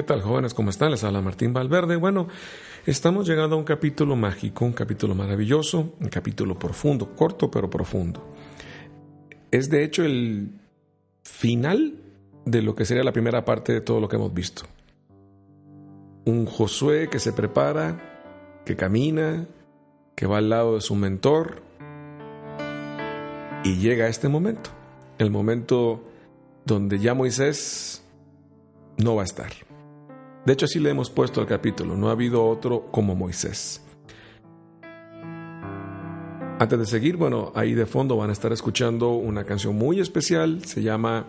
¿Qué tal jóvenes? ¿Cómo están? Les habla Martín Valverde. Bueno, estamos llegando a un capítulo mágico, un capítulo maravilloso, un capítulo profundo, corto pero profundo. Es de hecho el final de lo que sería la primera parte de todo lo que hemos visto. Un Josué que se prepara, que camina, que va al lado de su mentor y llega a este momento, el momento donde ya Moisés no va a estar. De hecho, así le hemos puesto al capítulo, no ha habido otro como Moisés. Antes de seguir, bueno, ahí de fondo van a estar escuchando una canción muy especial, se llama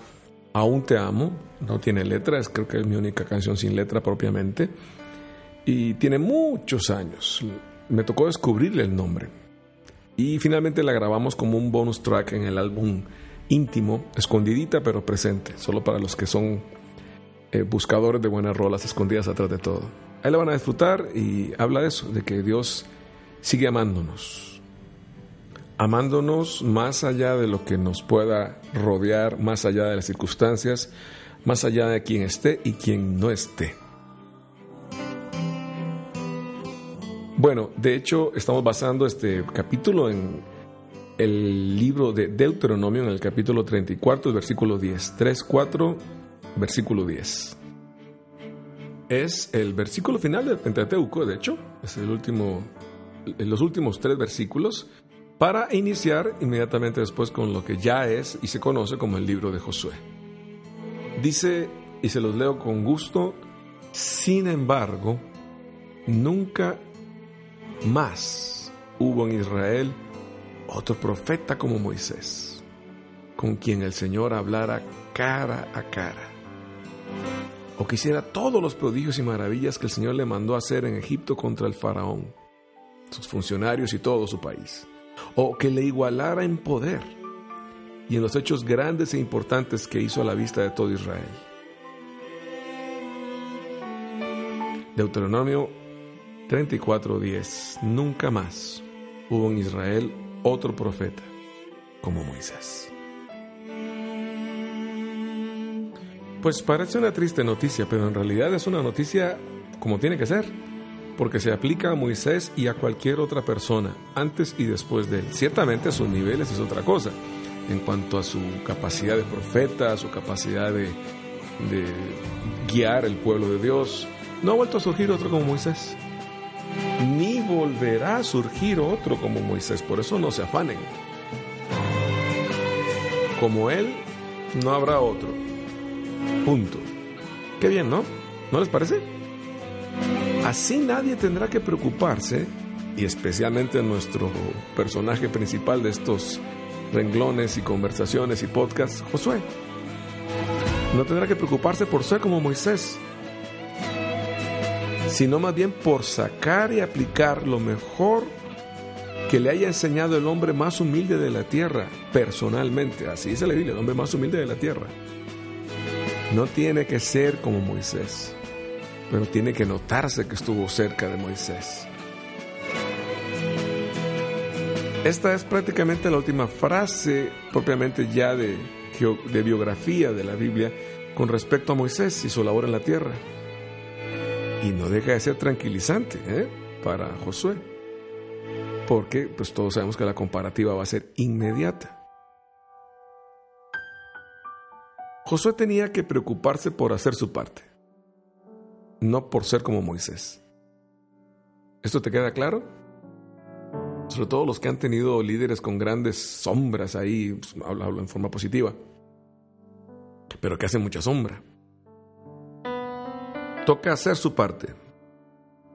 Aún te amo, no tiene letra, es, creo que es mi única canción sin letra propiamente, y tiene muchos años. Me tocó descubrirle el nombre. Y finalmente la grabamos como un bonus track en el álbum íntimo, escondidita pero presente, solo para los que son eh, buscadores de buenas rolas escondidas atrás de todo. Ahí la van a disfrutar y habla de eso, de que Dios sigue amándonos. Amándonos más allá de lo que nos pueda rodear, más allá de las circunstancias, más allá de quien esté y quien no esté. Bueno, de hecho estamos basando este capítulo en el libro de Deuteronomio, en el capítulo 34, versículo 10. 3, 4 versículo 10. Es el versículo final del Pentateuco, de hecho, es el último, los últimos tres versículos, para iniciar inmediatamente después con lo que ya es y se conoce como el libro de Josué. Dice, y se los leo con gusto, sin embargo, nunca más hubo en Israel otro profeta como Moisés, con quien el Señor hablara cara a cara o quisiera todos los prodigios y maravillas que el Señor le mandó hacer en Egipto contra el faraón, sus funcionarios y todo su país, o que le igualara en poder y en los hechos grandes e importantes que hizo a la vista de todo Israel. Deuteronomio 34:10 Nunca más hubo en Israel otro profeta como Moisés. Pues parece una triste noticia, pero en realidad es una noticia como tiene que ser, porque se aplica a Moisés y a cualquier otra persona, antes y después de él. Ciertamente sus niveles es otra cosa, en cuanto a su capacidad de profeta, su capacidad de, de guiar el pueblo de Dios. No ha vuelto a surgir otro como Moisés, ni volverá a surgir otro como Moisés, por eso no se afanen. Como él, no habrá otro. Punto. Qué bien, ¿no? ¿No les parece? Así nadie tendrá que preocuparse, y especialmente nuestro personaje principal de estos renglones y conversaciones y podcasts, Josué. No tendrá que preocuparse por ser como Moisés, sino más bien por sacar y aplicar lo mejor que le haya enseñado el hombre más humilde de la tierra, personalmente. Así dice la Biblia, el hombre más humilde de la tierra. No tiene que ser como Moisés, pero tiene que notarse que estuvo cerca de Moisés. Esta es prácticamente la última frase propiamente ya de, biografía de la Biblia con respecto a Moisés y su labor en la tierra. Y no deja de ser tranquilizante ¿eh? para Josué, porque pues todos sabemos que la comparativa va a ser inmediata. Josué tenía que preocuparse por hacer su parte, no por ser como Moisés. ¿Esto te queda claro? Sobre todo los que han tenido líderes con grandes sombras ahí, pues, hablo, en forma positiva, pero que hacen mucha sombra. Toca hacer su parte,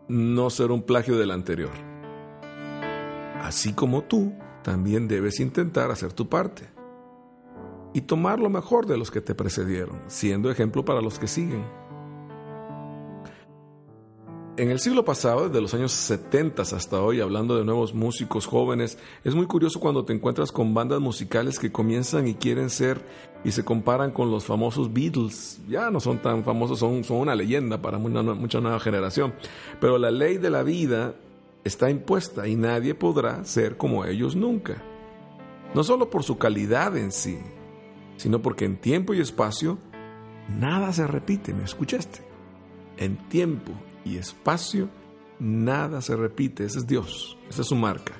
no ser un plagio del anterior. Así como tú también debes intentar hacer tu parte y tomar lo mejor de los que te precedieron, siendo ejemplo para los que siguen. En el siglo pasado, desde los años 70 hasta hoy, hablando de nuevos músicos jóvenes, es muy curioso cuando te encuentras con bandas musicales que comienzan y quieren ser y se comparan con los famosos Beatles. Ya no son tan famosos, son, son una leyenda para mucha, mucha nueva generación. Pero la ley de la vida está impuesta y nadie podrá ser como ellos nunca. No solo por su calidad en sí, sino porque en tiempo y espacio nada se repite, ¿me escuchaste? En tiempo y espacio, nada se repite. Ese es Dios, esa es su marca.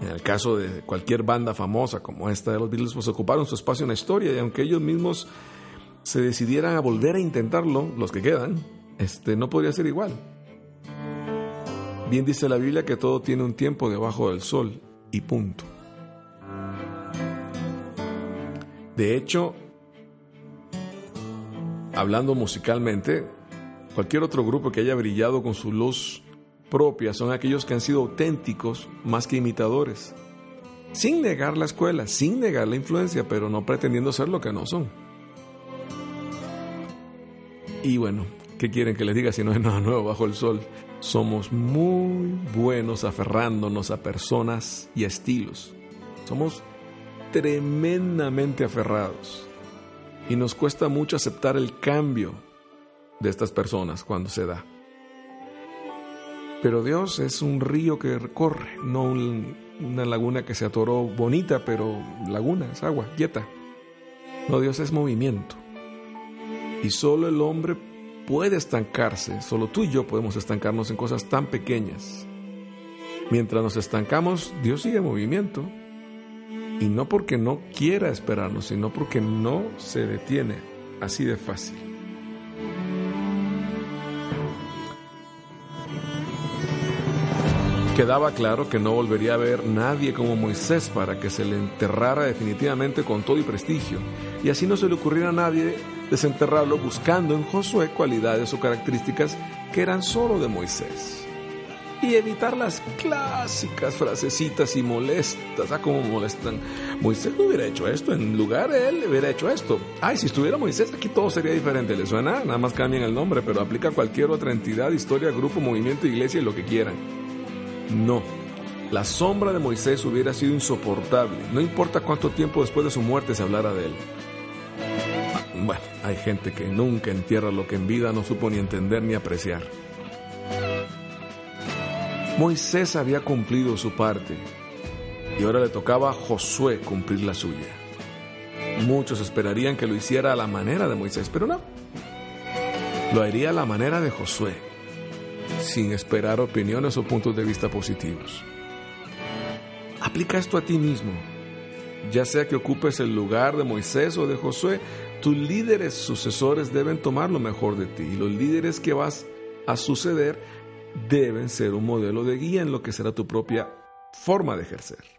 En el caso de cualquier banda famosa como esta de los Beatles, pues ocuparon su espacio en la historia y aunque ellos mismos se decidieran a volver a intentarlo, los que quedan, este, no podría ser igual. Bien dice la Biblia que todo tiene un tiempo debajo del sol y punto. De hecho, hablando musicalmente, Cualquier otro grupo que haya brillado con su luz propia son aquellos que han sido auténticos más que imitadores, sin negar la escuela, sin negar la influencia, pero no pretendiendo ser lo que no son. Y bueno, ¿qué quieren que les diga si no hay nada nuevo bajo el sol? Somos muy buenos aferrándonos a personas y estilos. Somos tremendamente aferrados. Y nos cuesta mucho aceptar el cambio de estas personas cuando se da. Pero Dios es un río que recorre, no una laguna que se atoró bonita, pero laguna es agua, quieta. No, Dios es movimiento. Y solo el hombre puede estancarse, solo tú y yo podemos estancarnos en cosas tan pequeñas. Mientras nos estancamos, Dios sigue en movimiento. Y no porque no quiera esperarnos, sino porque no se detiene así de fácil. Quedaba claro que no volvería a ver nadie como Moisés para que se le enterrara definitivamente con todo y prestigio, y así no se le ocurriera a nadie desenterrarlo buscando en Josué cualidades o características que eran solo de Moisés. Y evitar las clásicas frasecitas y molestas, ¿ah? Como molestan. Moisés no hubiera hecho esto, en lugar de él hubiera hecho esto. Ay, si estuviera Moisés aquí todo sería diferente. ¿Le suena? Nada más cambian el nombre, pero aplica a cualquier otra entidad, historia, grupo, movimiento, iglesia y lo que quieran. No. La sombra de Moisés hubiera sido insoportable, no importa cuánto tiempo después de su muerte se hablara de él. Bueno, hay gente que nunca entierra lo que en vida no supo ni entender ni apreciar. Moisés había cumplido su parte y ahora le tocaba a Josué cumplir la suya. Muchos esperarían que lo hiciera a la manera de Moisés, pero no. Lo haría a la manera de Josué sin esperar opiniones o puntos de vista positivos. Aplica esto a ti mismo. Ya sea que ocupes el lugar de Moisés o de Josué, tus líderes sucesores deben tomar lo mejor de ti y los líderes que vas a suceder deben ser un modelo de guía en lo que será tu propia forma de ejercer.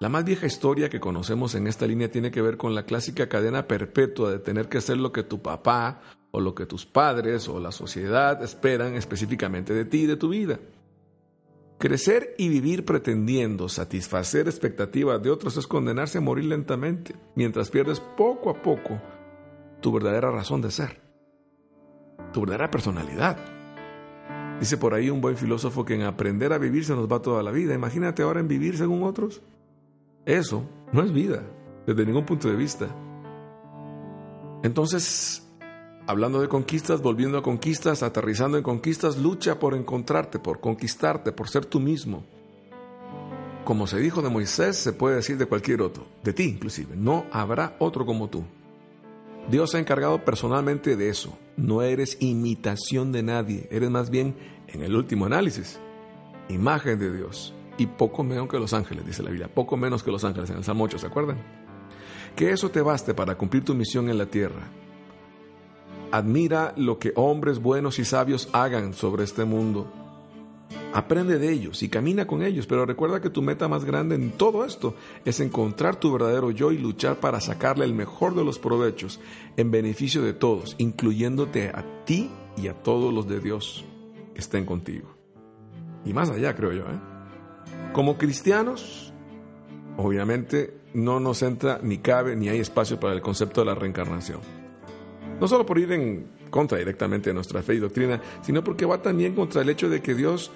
La más vieja historia que conocemos en esta línea tiene que ver con la clásica cadena perpetua de tener que hacer lo que tu papá o lo que tus padres o la sociedad esperan específicamente de ti y de tu vida. Crecer y vivir pretendiendo satisfacer expectativas de otros es condenarse a morir lentamente, mientras pierdes poco a poco tu verdadera razón de ser, tu verdadera personalidad. Dice por ahí un buen filósofo que en aprender a vivir se nos va toda la vida. Imagínate ahora en vivir según otros. Eso no es vida, desde ningún punto de vista. Entonces, Hablando de conquistas, volviendo a conquistas, aterrizando en conquistas, lucha por encontrarte, por conquistarte, por ser tú mismo. Como se dijo de Moisés, se puede decir de cualquier otro, de ti inclusive. No habrá otro como tú. Dios se ha encargado personalmente de eso. No eres imitación de nadie, eres más bien, en el último análisis, imagen de Dios. Y poco menos que los ángeles, dice la Biblia, poco menos que los ángeles en el Salmo 8, ¿se acuerdan? Que eso te baste para cumplir tu misión en la tierra Admira lo que hombres buenos y sabios hagan sobre este mundo. Aprende de ellos y camina con ellos, pero recuerda que tu meta más grande en todo esto es encontrar tu verdadero yo y luchar para sacarle el mejor de los provechos en beneficio de todos, incluyéndote a ti y a todos los de Dios que estén contigo. Y más allá, creo yo. ¿eh? Como cristianos, obviamente, no nos entra ni cabe ni hay espacio para el concepto de la reencarnación. No solo por ir en contra directamente nuestra fe y doctrina, sino porque va también contra el hecho de que Dios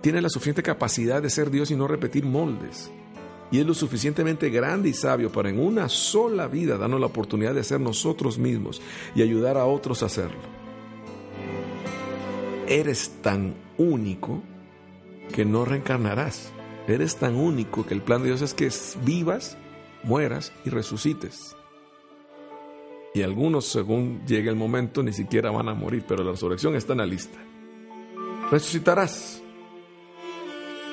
tiene la suficiente capacidad de ser Dios y no repetir moldes. Y es lo suficientemente grande y sabio para en una sola vida darnos la oportunidad de ser nosotros mismos y ayudar a otros a hacerlo. Eres tan único que no reencarnarás. Eres tan único que el plan de Dios es que vivas, mueras y resucites. Y algunos, según llegue el momento, ni siquiera van a morir, pero la resurrección está en la lista. Resucitarás.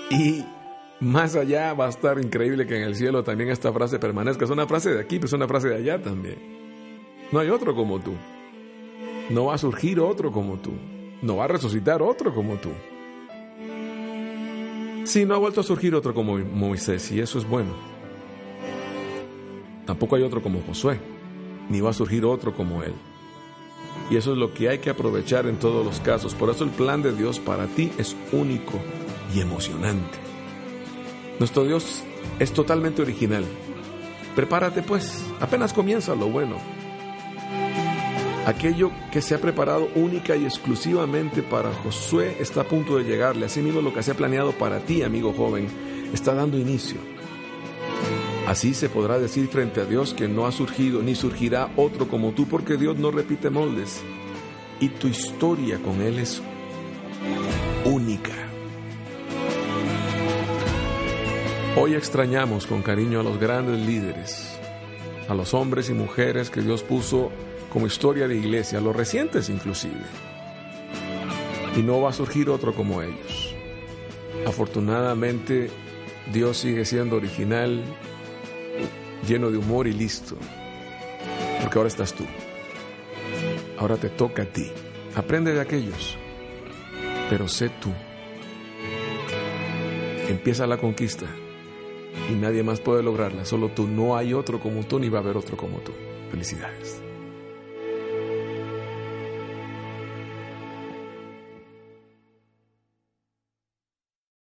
Y más allá va a estar increíble que en el cielo también esta frase permanezca. Es una frase de aquí, pero es una frase de allá también. No hay otro como tú. No va a surgir otro como tú. No va a resucitar otro como tú. Sí, no ha vuelto a surgir otro como Moisés, y eso es bueno. Tampoco hay otro como Josué, ni va a surgir otro como él. Y eso es lo que hay que aprovechar en todos los casos. Por eso el plan de Dios para ti es único y emocionante. Nuestro Dios es totalmente original. Prepárate pues, apenas comienza lo bueno. Aquello que se ha preparado única y exclusivamente para Josué está a punto de llegarle. Asimismo lo que se ha planeado para ti, amigo joven, está dando inicio. Así se podrá decir frente a Dios que no ha surgido ni surgirá otro como tú porque Dios no repite moldes y tu historia con Él es única. Hoy extrañamos con cariño a los grandes líderes, a los hombres y mujeres que Dios puso como historia de iglesia, los recientes inclusive. Y no va a surgir otro como ellos. Afortunadamente, Dios sigue siendo original, lleno de humor y listo. Porque ahora estás tú. Ahora te toca a ti. Aprende de aquellos, pero sé tú. Empieza la conquista y nadie más puede lograrla, solo tú. No hay otro como tú ni va a haber otro como tú. Felicidades.